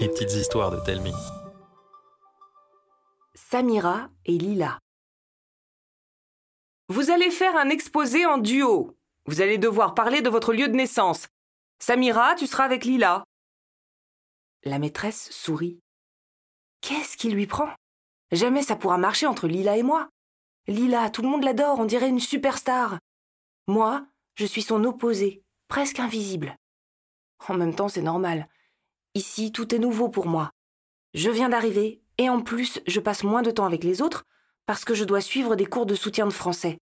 Les petites histoires de Telmi. Samira et Lila. Vous allez faire un exposé en duo. Vous allez devoir parler de votre lieu de naissance. Samira, tu seras avec Lila. La maîtresse sourit. Qu'est-ce qui lui prend? Jamais ça pourra marcher entre Lila et moi. Lila, tout le monde l'adore, on dirait une superstar. Moi, je suis son opposé, presque invisible. En même temps, c'est normal. Ici, tout est nouveau pour moi. Je viens d'arriver, et en plus, je passe moins de temps avec les autres parce que je dois suivre des cours de soutien de français.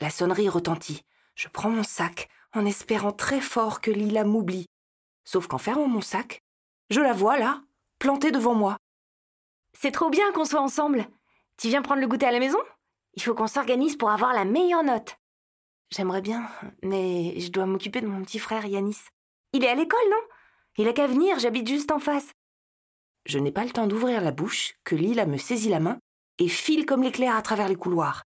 La sonnerie retentit. Je prends mon sac en espérant très fort que Lila m'oublie. Sauf qu'en fermant mon sac, je la vois là, plantée devant moi. C'est trop bien qu'on soit ensemble. Tu viens prendre le goûter à la maison? Il faut qu'on s'organise pour avoir la meilleure note. J'aimerais bien, mais je dois m'occuper de mon petit frère Yanis. Il est à l'école, non? Il a qu'à venir, j'habite juste en face. Je n'ai pas le temps d'ouvrir la bouche que Lila me saisit la main et file comme l'éclair à travers les couloirs.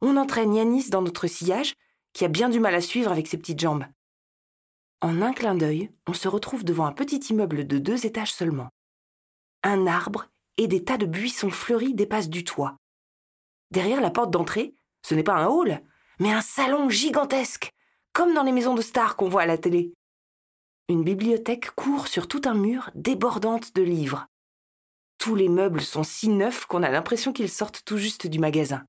On entraîne Yanis dans notre sillage, qui a bien du mal à suivre avec ses petites jambes. En un clin d'œil, on se retrouve devant un petit immeuble de deux étages seulement. Un arbre et des tas de buissons fleuris dépassent du toit. Derrière la porte d'entrée, ce n'est pas un hall, mais un salon gigantesque, comme dans les maisons de stars qu'on voit à la télé. Une bibliothèque court sur tout un mur débordante de livres. Tous les meubles sont si neufs qu'on a l'impression qu'ils sortent tout juste du magasin.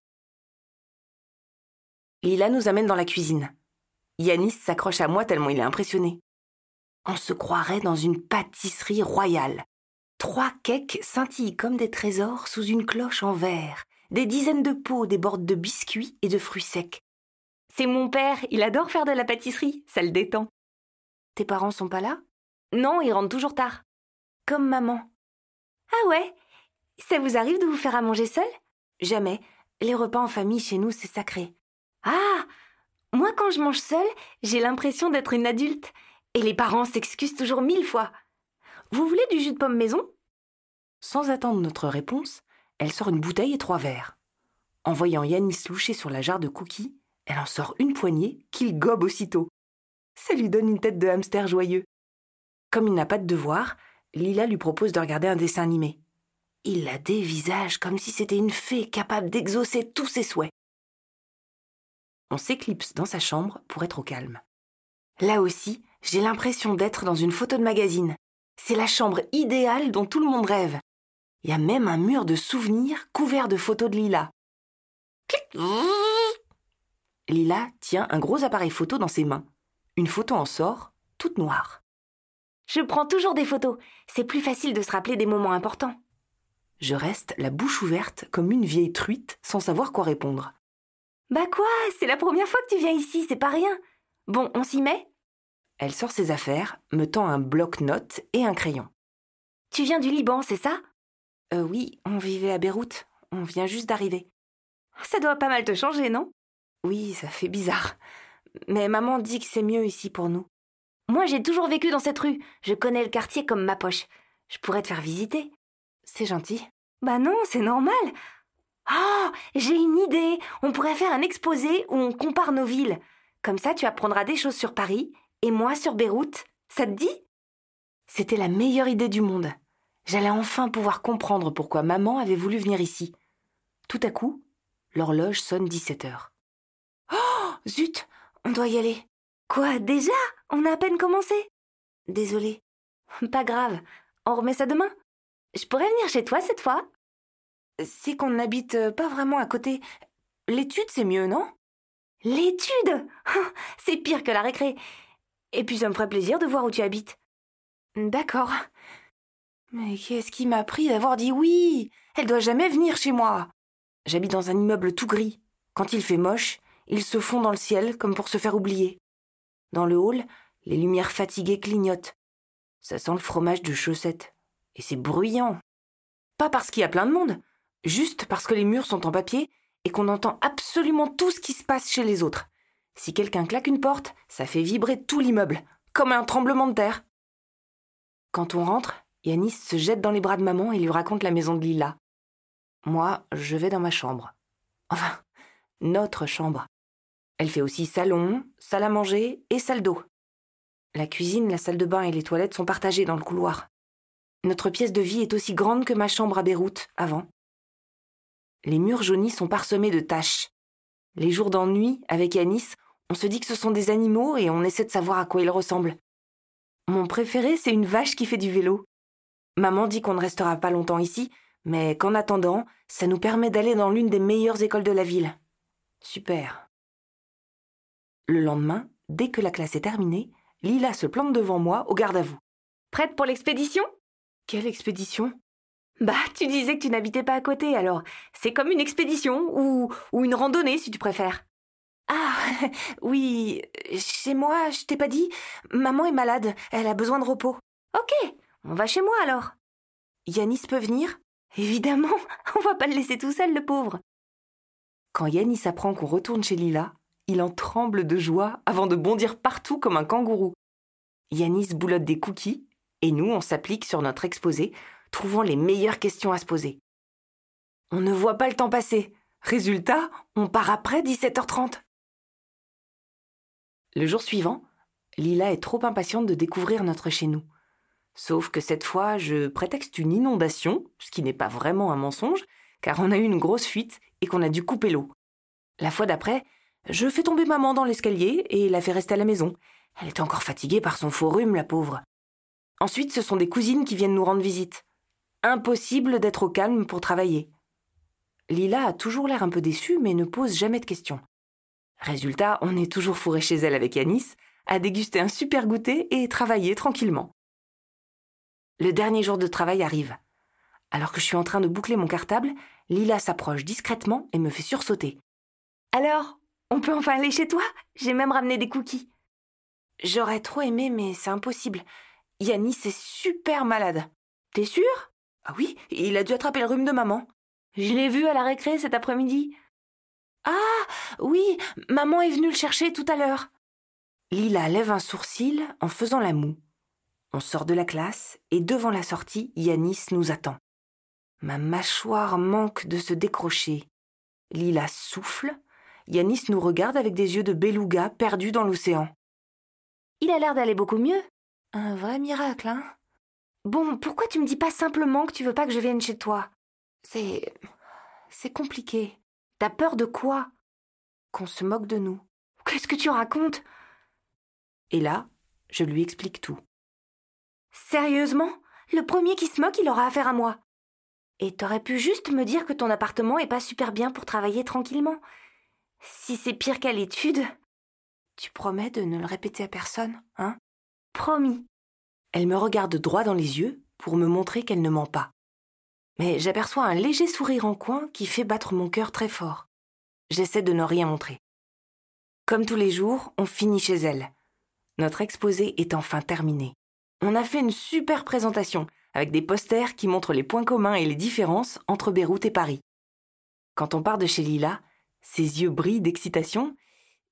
Lila nous amène dans la cuisine. Yanis s'accroche à moi tellement il est impressionné. On se croirait dans une pâtisserie royale. Trois cakes scintillent comme des trésors sous une cloche en verre. Des dizaines de pots débordent de biscuits et de fruits secs. C'est mon père, il adore faire de la pâtisserie, ça le détend. Tes parents sont pas là? Non, ils rentrent toujours tard. Comme maman. Ah ouais? Ça vous arrive de vous faire à manger seul? Jamais. Les repas en famille chez nous, c'est sacré. Ah Moi, quand je mange seule, j'ai l'impression d'être une adulte. Et les parents s'excusent toujours mille fois. Vous voulez du jus de pomme maison? Sans attendre notre réponse, elle sort une bouteille et trois verres. En voyant Yanis loucher sur la jarre de cookies, elle en sort une poignée qu'il gobe aussitôt. Ça lui donne une tête de hamster joyeux. Comme il n'a pas de devoir, Lila lui propose de regarder un dessin animé. Il la dévisage comme si c'était une fée capable d'exaucer tous ses souhaits. On s'éclipse dans sa chambre pour être au calme. Là aussi, j'ai l'impression d'être dans une photo de magazine. C'est la chambre idéale dont tout le monde rêve. Il y a même un mur de souvenirs couvert de photos de Lila. Lila tient un gros appareil photo dans ses mains. Une photo en sort, toute noire. Je prends toujours des photos. C'est plus facile de se rappeler des moments importants. Je reste la bouche ouverte comme une vieille truite sans savoir quoi répondre. Bah quoi C'est la première fois que tu viens ici, c'est pas rien. Bon, on s'y met? Elle sort ses affaires, me tend un bloc-notes et un crayon. Tu viens du Liban, c'est ça? Euh oui, on vivait à Beyrouth. On vient juste d'arriver. Ça doit pas mal te changer, non? Oui, ça fait bizarre. Mais maman dit que c'est mieux ici pour nous. Moi, j'ai toujours vécu dans cette rue. Je connais le quartier comme ma poche. Je pourrais te faire visiter. C'est gentil. Bah non, c'est normal. Oh, j'ai une idée. On pourrait faire un exposé où on compare nos villes. Comme ça, tu apprendras des choses sur Paris et moi sur Beyrouth. Ça te dit? C'était la meilleure idée du monde. J'allais enfin pouvoir comprendre pourquoi maman avait voulu venir ici. Tout à coup, l'horloge sonne 17 heures. Oh Zut On doit y aller. Quoi, déjà? On a à peine commencé? Désolée. Pas grave. On remet ça demain Je pourrais venir chez toi cette fois C'est qu'on n'habite pas vraiment à côté. L'étude, c'est mieux, non? L'étude? C'est pire que la récré. Et puis ça me ferait plaisir de voir où tu habites. D'accord. Mais qu'est-ce qui m'a pris d'avoir dit oui? Elle doit jamais venir chez moi. J'habite dans un immeuble tout gris. Quand il fait moche, il se fond dans le ciel comme pour se faire oublier. Dans le hall, les lumières fatiguées clignotent. Ça sent le fromage de chaussettes. Et c'est bruyant. Pas parce qu'il y a plein de monde, juste parce que les murs sont en papier et qu'on entend absolument tout ce qui se passe chez les autres. Si quelqu'un claque une porte, ça fait vibrer tout l'immeuble, comme un tremblement de terre. Quand on rentre, Yanis se jette dans les bras de maman et lui raconte la maison de Lila. Moi, je vais dans ma chambre. Enfin, notre chambre. Elle fait aussi salon, salle à manger et salle d'eau. La cuisine, la salle de bain et les toilettes sont partagées dans le couloir. Notre pièce de vie est aussi grande que ma chambre à Beyrouth avant. Les murs jaunis sont parsemés de taches. Les jours d'ennui, avec Yanis, on se dit que ce sont des animaux et on essaie de savoir à quoi ils ressemblent. Mon préféré, c'est une vache qui fait du vélo. Maman dit qu'on ne restera pas longtemps ici, mais qu'en attendant, ça nous permet d'aller dans l'une des meilleures écoles de la ville. Super. Le lendemain, dès que la classe est terminée, Lila se plante devant moi au garde à vous. Prête pour l'expédition? Quelle expédition? Bah, tu disais que tu n'habitais pas à côté, alors c'est comme une expédition ou, ou une randonnée si tu préfères. Ah, oui, chez moi, je t'ai pas dit, maman est malade, elle a besoin de repos. Ok, on va chez moi alors. Yanis peut venir? Évidemment, on va pas le laisser tout seul, le pauvre. Quand Yanis apprend qu'on retourne chez Lila, il en tremble de joie avant de bondir partout comme un kangourou. Yanis boulotte des cookies et nous, on s'applique sur notre exposé, trouvant les meilleures questions à se poser. On ne voit pas le temps passer. Résultat, on part après 17h30. Le jour suivant, Lila est trop impatiente de découvrir notre chez nous. Sauf que cette fois, je prétexte une inondation, ce qui n'est pas vraiment un mensonge, car on a eu une grosse fuite et qu'on a dû couper l'eau. La fois d'après, je fais tomber maman dans l'escalier et la fais rester à la maison. Elle est encore fatiguée par son faux rhume, la pauvre. Ensuite, ce sont des cousines qui viennent nous rendre visite. Impossible d'être au calme pour travailler. Lila a toujours l'air un peu déçue, mais ne pose jamais de questions. Résultat, on est toujours fourré chez elle avec Yanis, à déguster un super goûter et travailler tranquillement. Le dernier jour de travail arrive. Alors que je suis en train de boucler mon cartable, Lila s'approche discrètement et me fait sursauter. Alors, on peut enfin aller chez toi? J'ai même ramené des cookies. J'aurais trop aimé, mais c'est impossible. Yanis est super malade. T'es sûr? Ah oui, il a dû attraper le rhume de maman. Je l'ai vu à la récré cet après-midi. Ah oui, maman est venue le chercher tout à l'heure. Lila lève un sourcil en faisant la moue. On sort de la classe et devant la sortie, Yanis nous attend. Ma mâchoire manque de se décrocher. Lila souffle. Yanis nous regarde avec des yeux de beluga perdus dans l'océan. Il a l'air d'aller beaucoup mieux. Un vrai miracle, hein Bon, pourquoi tu me dis pas simplement que tu veux pas que je vienne chez toi? C'est. c'est compliqué. T'as peur de quoi? Qu'on se moque de nous. Qu'est-ce que tu racontes? Et là, je lui explique tout. Sérieusement? Le premier qui se moque, il aura affaire à moi. Et t'aurais pu juste me dire que ton appartement est pas super bien pour travailler tranquillement. Si c'est pire qu'à l'étude. Tu promets de ne le répéter à personne, hein? Promis. Elle me regarde droit dans les yeux pour me montrer qu'elle ne ment pas. Mais j'aperçois un léger sourire en coin qui fait battre mon cœur très fort. J'essaie de ne rien montrer. Comme tous les jours, on finit chez elle. Notre exposé est enfin terminé. On a fait une super présentation avec des posters qui montrent les points communs et les différences entre Beyrouth et Paris. Quand on part de chez Lila, ses yeux brillent d'excitation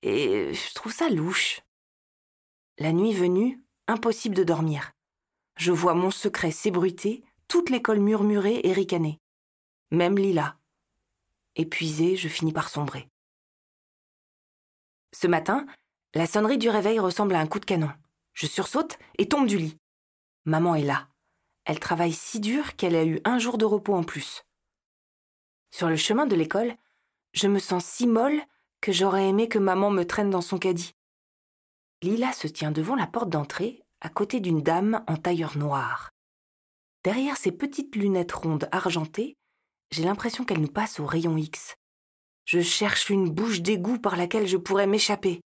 et je trouve ça louche. La nuit venue, impossible de dormir. Je vois mon secret s'ébruiter, toute l'école murmurer et ricaner. Même Lila. Épuisée, je finis par sombrer. Ce matin, la sonnerie du réveil ressemble à un coup de canon. Je sursaute et tombe du lit. Maman est là. Elle travaille si dur qu'elle a eu un jour de repos en plus. Sur le chemin de l'école, je me sens si molle que j'aurais aimé que maman me traîne dans son caddie. Lila se tient devant la porte d'entrée, à côté d'une dame en tailleur noir. Derrière ses petites lunettes rondes argentées, j'ai l'impression qu'elle nous passe au rayon X. Je cherche une bouche d'égout par laquelle je pourrais m'échapper.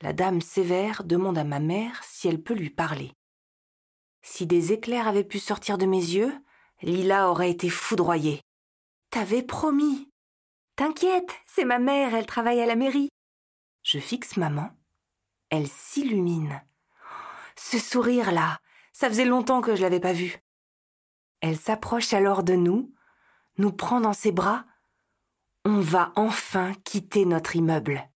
La dame sévère demande à ma mère si elle peut lui parler. Si des éclairs avaient pu sortir de mes yeux, Lila aurait été foudroyée. T'avais promis. T'inquiète, c'est ma mère, elle travaille à la mairie. Je fixe maman. Elle s'illumine. Ce sourire-là, ça faisait longtemps que je l'avais pas vu. Elle s'approche alors de nous, nous prend dans ses bras. On va enfin quitter notre immeuble.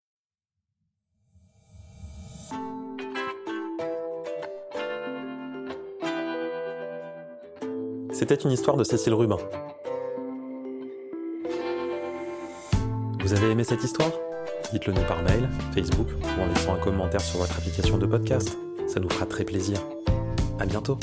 C'était une histoire de Cécile Rubin. Vous avez aimé cette histoire? Dites-le nous par mail, Facebook ou en laissant un commentaire sur votre application de podcast. Ça nous fera très plaisir. À bientôt